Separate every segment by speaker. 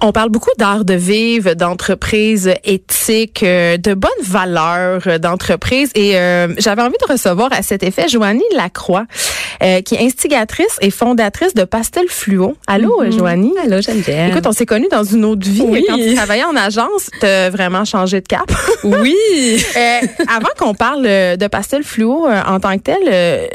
Speaker 1: On parle beaucoup d'art de vivre, d'entreprise éthique, euh, de bonnes valeurs euh, d'entreprise. Et euh, j'avais envie de recevoir à cet effet Joanie Lacroix, qui est instigatrice et fondatrice de Pastel Fluo. Allô, mm Joanie?
Speaker 2: Allô, Geneviève.
Speaker 1: Écoute, on s'est connus dans une autre vie.
Speaker 2: Oui.
Speaker 1: Quand tu travaillais en agence, tu as vraiment changé de cap.
Speaker 2: Oui.
Speaker 1: avant qu'on parle de Pastel Fluo en tant que tel,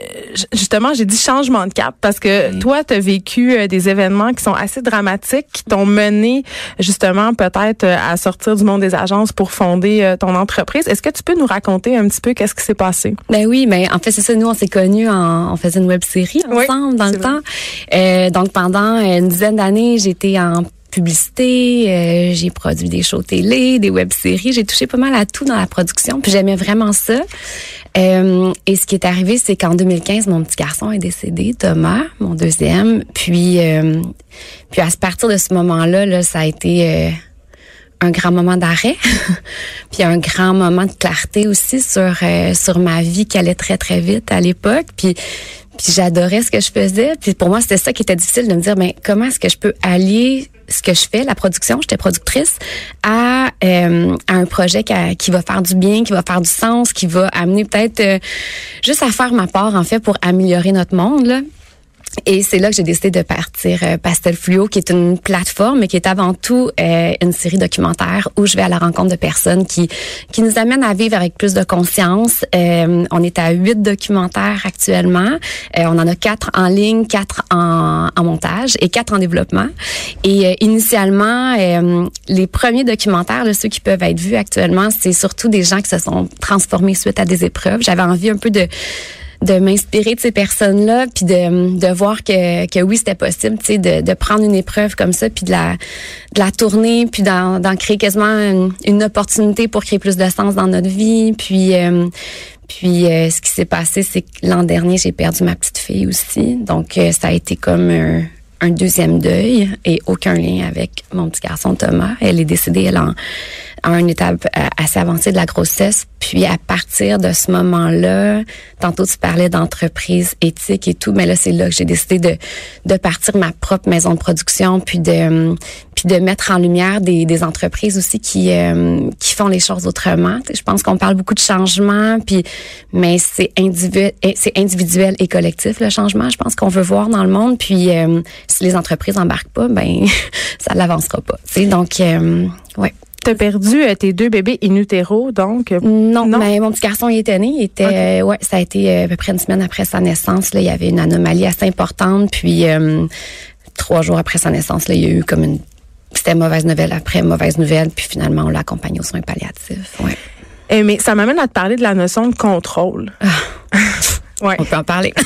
Speaker 1: justement, j'ai dit changement de cap parce que toi, tu as vécu des événements qui sont assez dramatiques, qui t'ont mené justement peut-être euh, à sortir du monde des agences pour fonder euh, ton entreprise. Est-ce que tu peux nous raconter un petit peu qu'est-ce qui s'est passé?
Speaker 2: Ben oui, mais en fait c'est ça. Nous on s'est connus, en, on faisait une web série ensemble dans le temps. Euh, donc pendant une dizaine d'années, j'étais en publicité, j'ai produit des shows télé, des web-séries, j'ai touché pas mal à tout dans la production, puis j'aimais vraiment ça. Euh, et ce qui est arrivé, c'est qu'en 2015, mon petit garçon est décédé, Thomas, mon deuxième. Puis, euh, puis à partir de ce moment-là, là, ça a été euh, un grand moment d'arrêt, puis un grand moment de clarté aussi sur sur ma vie qui allait très très vite à l'époque. Puis puis j'adorais ce que je faisais. Puis pour moi, c'était ça qui était difficile de me dire, mais ben, comment est-ce que je peux allier ce que je fais, la production, j'étais productrice, à, euh, à un projet qui, qui, va faire du bien, qui va faire du sens, qui va amener peut-être euh, juste à faire ma part en fait pour améliorer notre monde. Là. Et c'est là que j'ai décidé de partir euh, Pastel Fluo, qui est une plateforme, mais qui est avant tout euh, une série documentaire où je vais à la rencontre de personnes qui qui nous amènent à vivre avec plus de conscience. Euh, on est à huit documentaires actuellement. on en a quatre en ligne, quatre en, en montage et quatre en développement. Et initialement, les premiers documentaires, ceux qui peuvent être vus actuellement, c'est surtout des gens qui se sont transformés suite à des épreuves. J'avais envie un peu de de m'inspirer de ces personnes-là, puis de, de voir que, que oui, c'était possible, tu sais, de, de prendre une épreuve comme ça, puis de la, de la tourner, puis d'en, d'en créer quasiment une, opportunité pour créer plus de sens dans notre vie. Puis, euh, puis euh, ce qui s'est passé, c'est que l'an dernier, j'ai perdu ma petite fille aussi. Donc, euh, ça a été comme un, un deuxième deuil et aucun lien avec mon petit garçon Thomas. Elle est décédée, elle, en, à une étape euh, assez avancée de la grossesse. Puis à partir de ce moment-là, tantôt tu parlais d'entreprise éthique et tout, mais là c'est là que j'ai décidé de de partir ma propre maison de production, puis de puis de mettre en lumière des, des entreprises aussi qui euh, qui font les choses autrement. je pense qu'on parle beaucoup de changement, puis mais c'est individuel, c'est individuel et collectif le changement. Je pense qu'on veut voir dans le monde, puis euh, si les entreprises embarquent pas, ben ça l'avancera pas. sais donc euh, ouais.
Speaker 1: T'as perdu euh, tes deux bébés in utero, donc euh,
Speaker 2: non, mais mon petit garçon il était né, il était euh, ouais, ça a été à peu près une semaine après sa naissance là, il y avait une anomalie assez importante puis trois jours après sa naissance là, il y a eu comme une c'était mauvaise nouvelle après mauvaise nouvelle puis finalement on l'a accompagné aux soins palliatifs. Ouais.
Speaker 1: Eh, mais ça m'amène à te parler de la notion de contrôle.
Speaker 2: Ouais. On peut en parler.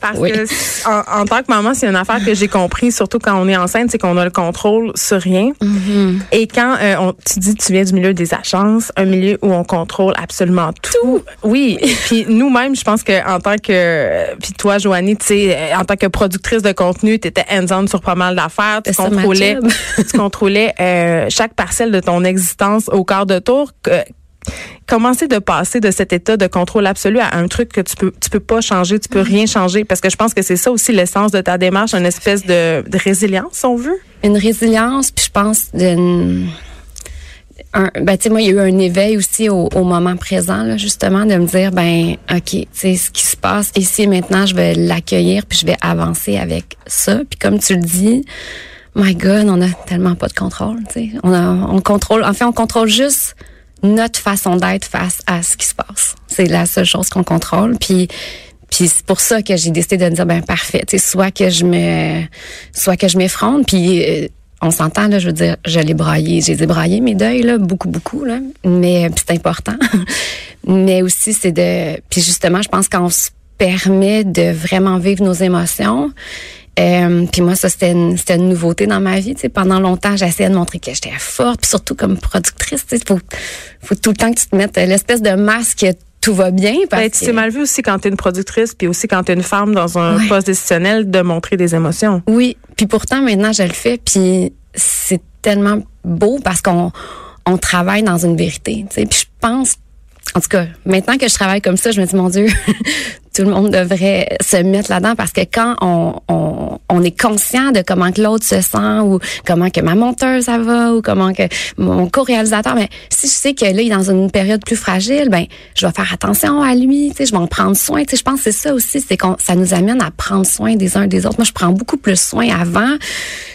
Speaker 1: Parce que en, tant que maman, c'est une affaire que j'ai compris, surtout quand on est enceinte, c'est qu'on a le contrôle sur rien.
Speaker 2: Mm-hmm.
Speaker 1: Et quand euh, on, tu dis tu viens du milieu des agences, un milieu où on contrôle absolument tout. Oui. Et puis nous-mêmes, je pense que en tant que puis toi, Joanie, tu sais, euh, en tant que productrice de contenu, tu étais hands-on sur pas mal d'affaires. Tu contrôlais, tu contrôlais euh, chaque parcelle de ton existence au quart de tour. C'est de passer de cet état de contrôle absolu à un truc que tu peux tu peux pas changer, tu peux mm-hmm. rien changer parce que je pense que c'est ça aussi l'essence de ta démarche, une espèce de, de résilience, si on veut?
Speaker 2: Une résilience, puis je pense d'une un, ben, tu sais, moi, il y a eu un éveil aussi au, au moment présent, là, justement, de me dire, ben, OK, tu sais, ce qui se passe ici et maintenant, je vais l'accueillir, puis je vais avancer avec ça. Puis comme tu le dis, my God, on a tellement pas de contrôle, tu sais. On, a, on contrôle, en fait, on contrôle juste notre façon d'être face à ce qui se passe. C'est la seule chose qu'on contrôle. Puis puis c'est pour ça que j'ai décidé de me dire ben parfait, soit que je me soit que je m'effronte puis euh, on s'entend là, je veux dire, je l'ai braillé, j'ai débraillé mes deuils là, beaucoup beaucoup là, mais c'est important. mais aussi c'est de puis justement, je pense qu'on se permet de vraiment vivre nos émotions euh, puis moi, ça, c'était une, une, nouveauté dans ma vie. sais Pendant longtemps, j'essayais de montrer que j'étais forte, puis surtout comme productrice. Il faut, faut tout le temps que tu te mettes l'espèce de masque tout va bien.
Speaker 1: Parce ben, c'est mal vu aussi quand tu es une productrice, puis aussi quand tu es une femme dans un poste décisionnel, de montrer des émotions.
Speaker 2: Oui, puis pourtant, maintenant, je le fais, puis c'est tellement beau parce qu'on on travaille dans une vérité. Puis je pense en tout cas, maintenant que je travaille comme ça, je me dis, mon Dieu, tout le monde devrait se mettre là-dedans parce que quand on, on, on, est conscient de comment que l'autre se sent ou comment que ma monteuse ça va ou comment que mon co-réalisateur, mais si je sais que là, il est dans une période plus fragile, ben je vais faire attention à lui, tu sais, je vais en prendre soin. Tu sais, je pense que c'est ça aussi, c'est qu'on ça nous amène à prendre soin des uns des autres. Moi, je prends beaucoup plus soin avant.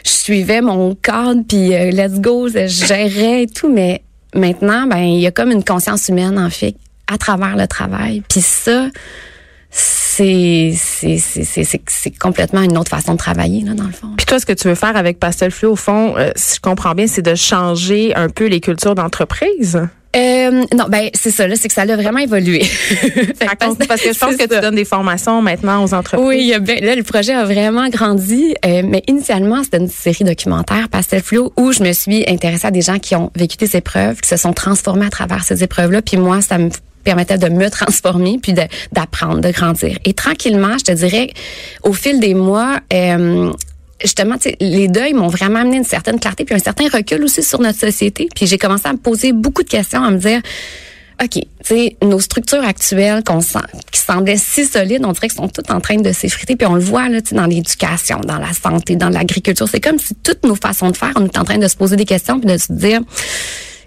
Speaker 2: Je suivais mon cadre puis euh, let's go, je gérais et tout, mais maintenant, ben il y a comme une conscience humaine en fait à travers le travail. Puis ça, c'est c'est complètement une autre façon de travailler là dans le fond.
Speaker 1: Puis toi, ce que tu veux faire avec Pastel Flu, au fond, euh, si je comprends bien, c'est de changer un peu les cultures d'entreprise?
Speaker 2: Euh, non, ben c'est ça, là, c'est que ça a vraiment évolué.
Speaker 1: parce que je pense que tu donnes des formations maintenant aux entreprises.
Speaker 2: Oui, là, le projet a vraiment grandi, euh, mais initialement, c'était une série documentaire, Pastel Flow, où je me suis intéressée à des gens qui ont vécu des épreuves, qui se sont transformés à travers ces épreuves-là, puis moi, ça me permettait de me transformer puis d'apprendre, de, grandir. Et tranquillement, je te dirais, au fil des mois, euh, justement, les deuils m'ont vraiment amené une certaine clarté puis un certain recul aussi sur notre société. Puis j'ai commencé à me poser beaucoup de questions, à me dire, OK, tu nos structures actuelles qui semblaient si solides, on dirait qu'elles sont toutes en train de s'effriter. Puis on le voit là, dans l'éducation, dans la santé, dans l'agriculture. C'est comme si toutes nos façons de faire, on est en train de se poser des questions puis de se dire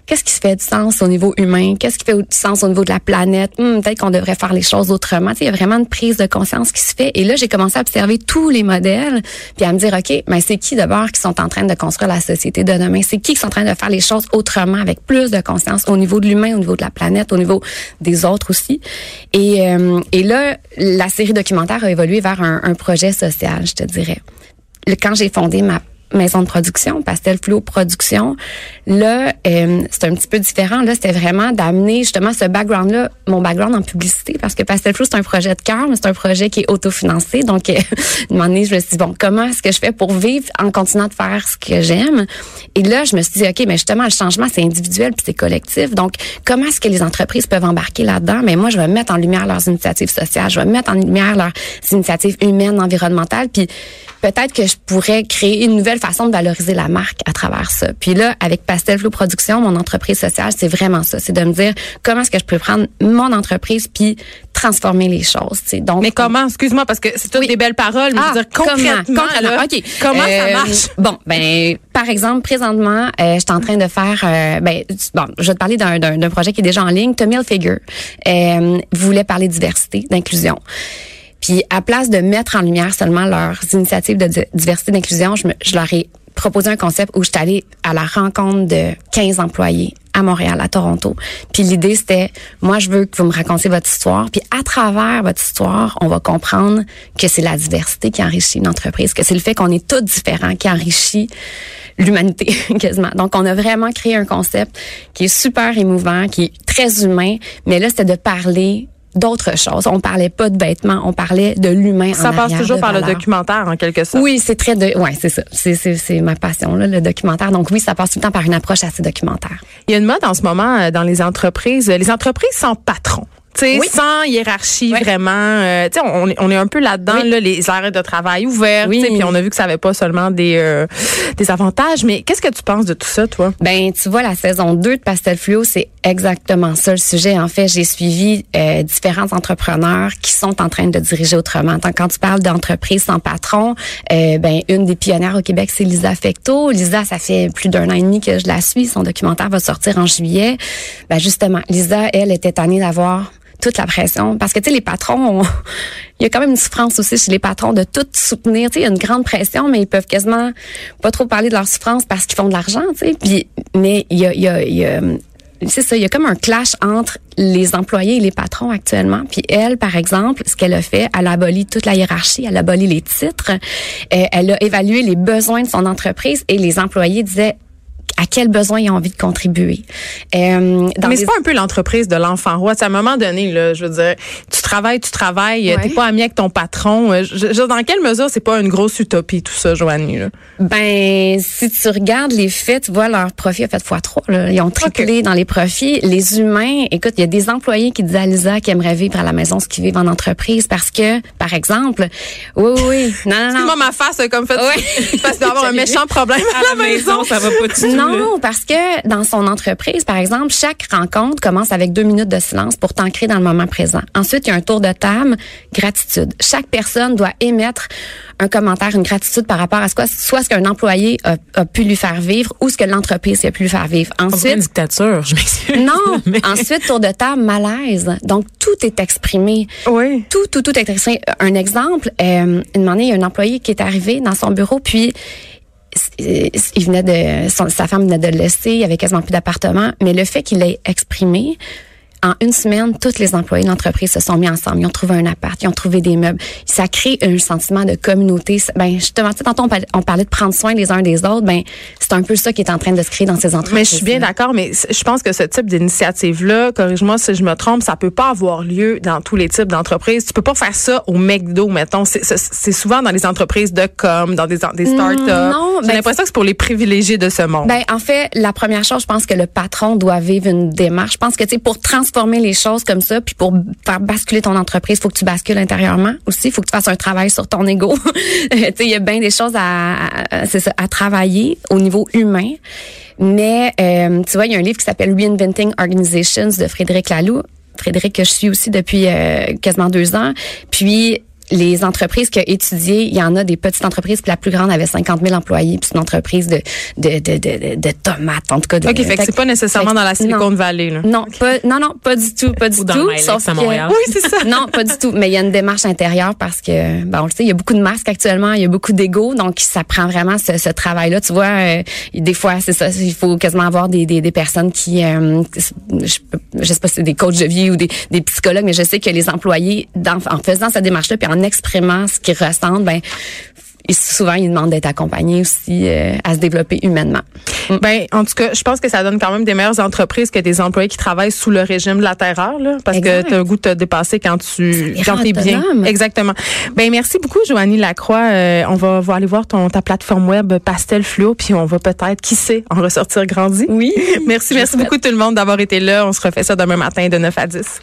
Speaker 2: qu'est-ce qui se fait du sens au niveau humain? Qu'est-ce qui fait du sens au niveau de la planète? Hmm, peut-être qu'on devrait faire les choses autrement. il y a vraiment une prise de conscience qui se fait. Et là, j'ai commencé à observer tous les modèles, puis à me dire, OK, mais c'est qui d'abord qui sont en train de construire la société de demain? C'est qui qui sont en train de faire les choses autrement, avec plus de conscience au niveau de l'humain, au niveau de la planète, au niveau des autres aussi? Et, euh, là, la série documentaire a évolué vers un projet social, je te dirais. Quand j'ai fondé ma maison de production, Pastel Fluo Production. Là, euh, c'est un petit peu différent. Là, c'était vraiment d'amener justement ce background-là, mon background en publicité, parce que Pastel Fluo, c'est un projet de cœur, mais c'est un projet qui est autofinancé. Donc, euh, une moment je me suis dit, bon, comment est-ce que je fais pour vivre en continuant de faire ce que j'aime? Et là, je me suis dit, OK, mais justement, le changement, c'est individuel puis c'est collectif. Donc, comment est-ce que les entreprises peuvent embarquer là-dedans? Mais moi, je vais mettre en lumière leurs initiatives sociales, je vais mettre en lumière leurs initiatives humaines, environnementales, puis peut-être que je pourrais créer une nouvelle façon de valoriser la marque à travers ça. Puis là, avec Pastel Flow Production, mon entreprise sociale, c'est vraiment ça. C'est de me dire comment est-ce que je peux prendre mon entreprise puis transformer les choses.
Speaker 1: Donc, mais comment, excuse-moi, parce que c'est toutes des belles paroles, mais je veux dire ah, concrètement, comment, comment ça euh, marche?
Speaker 2: Bon, ben, par exemple, présentement, euh, je suis en train de faire, euh, ben, bon, je vais te parler d'un projet qui est déjà en ligne. Tommy Figure euh, voulait parler de diversité, d'inclusion. Puis à place de mettre en lumière seulement leurs initiatives de diversité d'inclusion, je, je leur ai proposé un concept où je suis allée à la rencontre de 15 employés à Montréal, à Toronto. Puis l'idée c'était moi je veux que vous me racontiez votre histoire, puis à travers votre histoire, on va comprendre que c'est la diversité qui enrichit une entreprise, que c'est le fait qu'on est tous différents qui enrichit l'humanité quasiment. Donc on a vraiment créé un concept qui est super émouvant, qui est très humain, mais là c'était de parler d'autres choses. On parlait pas de vêtements, on parlait de l'humain.
Speaker 1: Ça passe toujours par le documentaire en quelque sorte.
Speaker 2: Oui, c'est très de, ouais, c'est ça. C'est c'est ma passion là, le documentaire. Donc oui, ça passe tout le temps par une approche assez documentaire.
Speaker 1: Il y a une mode en ce moment euh, dans les entreprises. Les entreprises sont patrons sais, sans hiérarchie vraiment. Euh, on, on, est un peu là-dedans, là, les arrêts de travail ouverts. Oui. Puis on a vu que ça avait pas seulement des euh, des avantages. Mais qu'est-ce que tu penses de tout ça, toi?
Speaker 2: Ben, tu vois, la saison 2 de Pastel Fluo, c'est exactement ça le sujet. En fait, j'ai suivi euh, différents entrepreneurs qui sont en train de diriger autrement. Quand tu parles d'entreprise sans patron, euh, ben une des pionnières au Québec, c'est Lisa Fecto. Lisa, ça fait plus d'un an et demi que je la suis. Son documentaire va sortir en juillet. Ben justement, Lisa, elle était tannée d'avoir toute la pression. Parce que, tu sais, les patrons, il y a quand même une souffrance aussi chez les patrons de tout soutenir. Tu sais, il y a une grande pression, mais ils peuvent quasiment pas trop parler de leur souffrance parce qu'ils font de l'argent, tu sais. Puis, mais il y a, il y a, c'est ça, il y a comme un clash entre les employés et les patrons actuellement. Puis elle, par exemple, ce qu'elle a fait, elle a aboli toute la hiérarchie, elle a aboli les titres, euh, elle a évalué les besoins de son entreprise et les employés disaient à quel besoin ils ont envie de contribuer.
Speaker 1: Euh, Mais c'est pas un peu l'entreprise de l'enfant roi. À un moment donné, là, je veux dire, tu travailles, tu travailles, t'es pas ami avec ton patron. dans quelle mesure c'est pas une grosse utopie tout ça, Joanie?
Speaker 2: Ben, si tu regardes les faits, tu vois, leur profit a fait fois trois. Ils ont triplé dans les profits. Les humains, écoute, il y a des employés qui disent à Lisa qu'ils aimeraient vivre à la maison ce qu'ils vivent en entreprise parce que, par exemple, oui, oui,
Speaker 1: non, non, non. moi ma face comme fait, oui. parce d'avoir un méchant problème à, la, maison.
Speaker 3: ça va pas du tout.
Speaker 2: Non, parce que dans son entreprise, par exemple, chaque rencontre commence avec deux minutes de silence pour t'ancrer dans le moment présent. Ensuite, il y a un tour de table, gratitude. Chaque personne doit émettre un commentaire, une gratitude par rapport à ce soit ce qu'un employé a, pu lui faire vivre ou ce que l'entreprise a pu lui faire vivre.
Speaker 3: Ensuite, une dictature, je m'excuse.
Speaker 2: Non, ensuite tour de table malaise. Donc tout est exprimé.
Speaker 1: Oui.
Speaker 2: Tout tout tout est exprimé. Un exemple, euh, une année, il y a un employé qui est arrivé dans son bureau puis il venait de sa femme venait de le laisser, il avait quasiment plus d'appartement, mais le fait qu'il ait exprimé en une semaine, tous les employés de l'entreprise se sont mis ensemble. Ils ont trouvé un appart, ils ont trouvé des meubles. Ça crée un sentiment de communauté. Ben, justement, tantôt, on parlait de prendre soin les uns des autres. Ben, c'est un peu ça qui est en train de se créer dans ces entreprises.
Speaker 1: Mais je suis bien d'accord, mais je pense que ce type d'initiative-là, corrige-moi si je me trompe, ça peut pas avoir lieu dans tous les types d'entreprises. Tu peux pas faire ça au McDo, mettons. C'est souvent dans les entreprises de com, dans des, des startups. Non, J'ai ben, l'impression que c'est pour les privilégiés de ce monde.
Speaker 2: Ben, en fait, la première chose, je pense que le patron doit vivre une démarche. Je pense que, tu sais, pour transformer transformer les choses comme ça, puis pour faire basculer ton entreprise, faut que tu bascules intérieurement aussi. faut que tu fasses un travail sur ton ego. il y a bien des choses à, à, ça, à travailler au niveau humain. Mais euh, tu vois, il y a un livre qui s'appelle Reinventing Organizations de Frédéric Laloux. Frédéric que je suis aussi depuis euh, quasiment deux ans. Puis les entreprises qu'il a étudiées, il y en a des petites entreprises, puis la plus grande avait 50 000 employés, puis c'est une entreprise de, de, de, de, de tomates, en tout cas. De,
Speaker 1: OK, fait que c'est pas nécessairement dans la Silicon Valley, là.
Speaker 2: Non, pas, non, non, pas du tout, pas du
Speaker 3: Ou
Speaker 2: dans
Speaker 3: tout. Sauf à Montréal.
Speaker 1: Oui, c'est ça.
Speaker 2: non, pas du tout. Mais il y a une démarche intérieure parce que, ben, on le sait, il y a beaucoup de masques actuellement, il y a beaucoup d'ego, donc ça prend vraiment ce, ce travail-là. Tu vois, euh, des fois, c'est ça, il faut quasiment avoir des, des, des personnes qui, euh, je, je sais pas si c'est des coachs de vie ou des, des psychologues, mais je sais que les employés, dans, en faisant cette démarche-là, puis en exprimant ce qu'ils ressentent, ben et souvent ils demandent d'être accompagnés aussi euh, à se développer humainement.
Speaker 1: Mm. Ben en tout cas, je pense que ça donne quand même des meilleures entreprises que des employés qui travaillent sous le régime de la terreur là parce que tu as un goût de te dépasser quand tu quand es bien. Exactement. Ben merci beaucoup Joanie Lacroix, euh, on va, va aller voir ton ta plateforme web Pastel Fluo puis on va peut-être qui sait en ressortir grandi.
Speaker 2: Oui.
Speaker 1: merci merci beaucoup tout le monde d'avoir été là, on se refait ça demain matin de 9 à 10.